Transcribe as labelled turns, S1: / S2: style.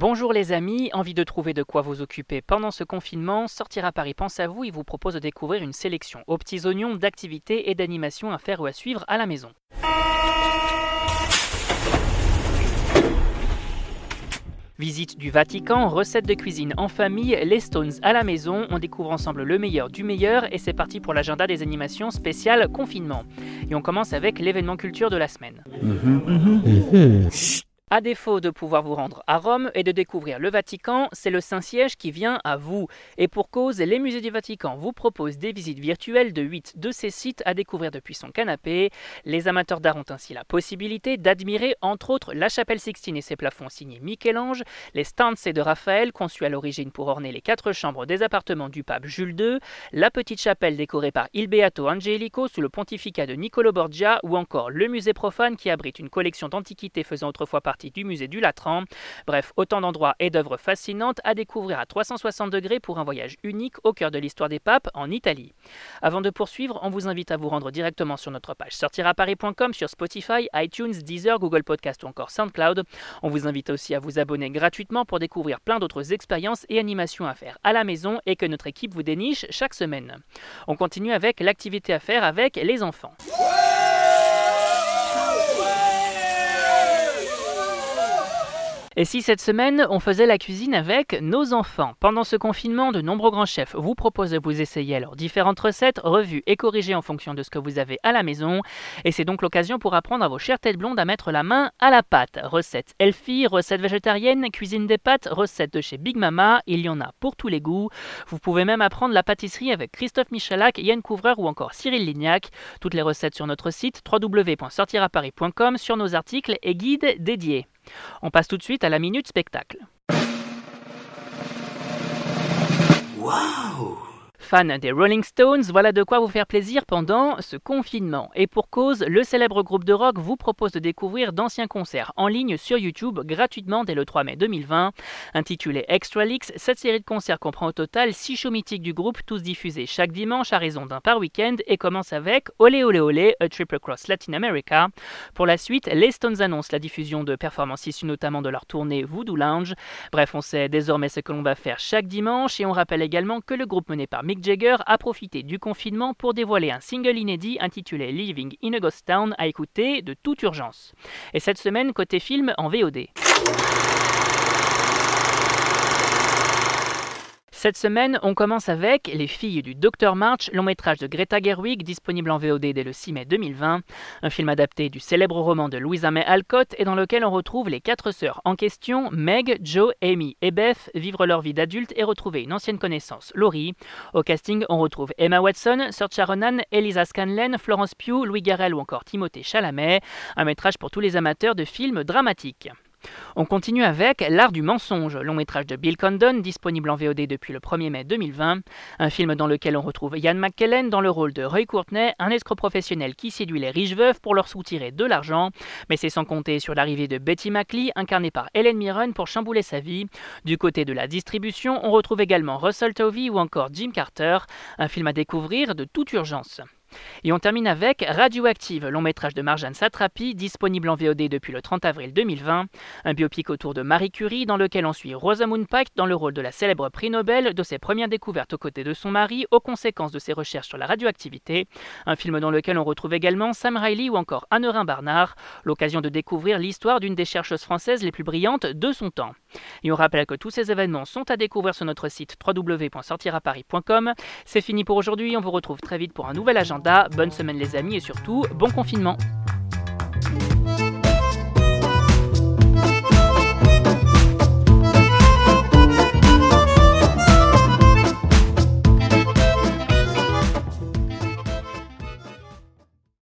S1: Bonjour les amis, envie de trouver de quoi vous occuper pendant ce confinement Sortir à Paris pense à vous et vous propose de découvrir une sélection aux petits oignons d'activités et d'animations à faire ou à suivre à la maison. Visite du Vatican, recettes de cuisine en famille, les Stones à la maison, on découvre ensemble le meilleur du meilleur et c'est parti pour l'agenda des animations spéciales confinement. Et on commence avec l'événement culture de la semaine. À défaut de pouvoir vous rendre à Rome et de découvrir le Vatican, c'est le Saint-Siège qui vient à vous. Et pour cause, les musées du Vatican vous proposent des visites virtuelles de 8 de ces sites à découvrir depuis son canapé. Les amateurs d'art ont ainsi la possibilité d'admirer entre autres la chapelle Sixtine et ses plafonds signés Michel-Ange, les stances de Raphaël conçus à l'origine pour orner les quatre chambres des appartements du pape Jules II, la petite chapelle décorée par Il Beato Angelico sous le pontificat de Niccolo Borgia ou encore le musée profane qui abrite une collection d'antiquités faisant autrefois partie du musée du Latran. Bref, autant d'endroits et d'œuvres fascinantes à découvrir à 360 degrés pour un voyage unique au cœur de l'histoire des papes en Italie. Avant de poursuivre, on vous invite à vous rendre directement sur notre page sortiraparis.com sur Spotify, iTunes, Deezer, Google Podcast ou encore SoundCloud. On vous invite aussi à vous abonner gratuitement pour découvrir plein d'autres expériences et animations à faire à la maison et que notre équipe vous déniche chaque semaine. On continue avec l'activité à faire avec les enfants. Et si cette semaine, on faisait la cuisine avec nos enfants? Pendant ce confinement, de nombreux grands chefs vous proposent de vous essayer leurs différentes recettes, revues et corrigées en fonction de ce que vous avez à la maison. Et c'est donc l'occasion pour apprendre à vos chères têtes blondes à mettre la main à la pâte. Recettes healthy, recettes végétariennes, cuisine des pâtes, recettes de chez Big Mama, il y en a pour tous les goûts. Vous pouvez même apprendre la pâtisserie avec Christophe Michalak, Yann Couvreur ou encore Cyril Lignac. Toutes les recettes sur notre site www.sortiraparis.com sur nos articles et guides dédiés. On passe tout de suite à la minute spectacle. Fan des Rolling Stones, voilà de quoi vous faire plaisir pendant ce confinement. Et pour cause, le célèbre groupe de rock vous propose de découvrir d'anciens concerts en ligne sur YouTube gratuitement dès le 3 mai 2020. Intitulé Extra Leaks, cette série de concerts comprend au total 6 shows mythiques du groupe, tous diffusés chaque dimanche à raison d'un par week-end et commence avec Olé Olé Olé, A Trip Across Latin America. Pour la suite, les Stones annoncent la diffusion de performances issues notamment de leur tournée Voodoo Lounge. Bref, on sait désormais ce que l'on va faire chaque dimanche et on rappelle également que le groupe mené par Mick Jagger a profité du confinement pour dévoiler un single inédit intitulé Living in a Ghost Town à écouter de toute urgence. Et cette semaine, côté film en VOD. Cette semaine, on commence avec Les filles du Dr March, long métrage de Greta Gerwig, disponible en VOD dès le 6 mai 2020. Un film adapté du célèbre roman de Louisa May Alcott et dans lequel on retrouve les quatre sœurs en question, Meg, Joe, Amy et Beth, vivre leur vie d'adulte et retrouver une ancienne connaissance, Laurie. Au casting, on retrouve Emma Watson, Saoirse Ronan, Elisa Scanlon, Florence Pugh, Louis Garrel ou encore Timothée Chalamet. Un métrage pour tous les amateurs de films dramatiques. On continue avec L'art du mensonge, long métrage de Bill Condon, disponible en VOD depuis le 1er mai 2020. Un film dans lequel on retrouve Ian McKellen dans le rôle de Roy Courtney, un escroc professionnel qui séduit les riches veuves pour leur soutirer de l'argent. Mais c'est sans compter sur l'arrivée de Betty McLean, incarnée par Helen Mirren pour chambouler sa vie. Du côté de la distribution, on retrouve également Russell Tovey ou encore Jim Carter, un film à découvrir de toute urgence. Et on termine avec Radioactive, long métrage de Marjane Satrapi, disponible en VOD depuis le 30 avril 2020. Un biopic autour de Marie Curie, dans lequel on suit Rosamund Pike dans le rôle de la célèbre prix Nobel, de ses premières découvertes aux côtés de son mari, aux conséquences de ses recherches sur la radioactivité. Un film dans lequel on retrouve également Sam Riley ou encore Anne-Eurin Barnard, l'occasion de découvrir l'histoire d'une des chercheuses françaises les plus brillantes de son temps. Et on rappelle que tous ces événements sont à découvrir sur notre site www.sortiraparis.com. C'est fini pour aujourd'hui, on vous retrouve très vite pour un nouvel agenda. Bonne semaine les amis et surtout, bon confinement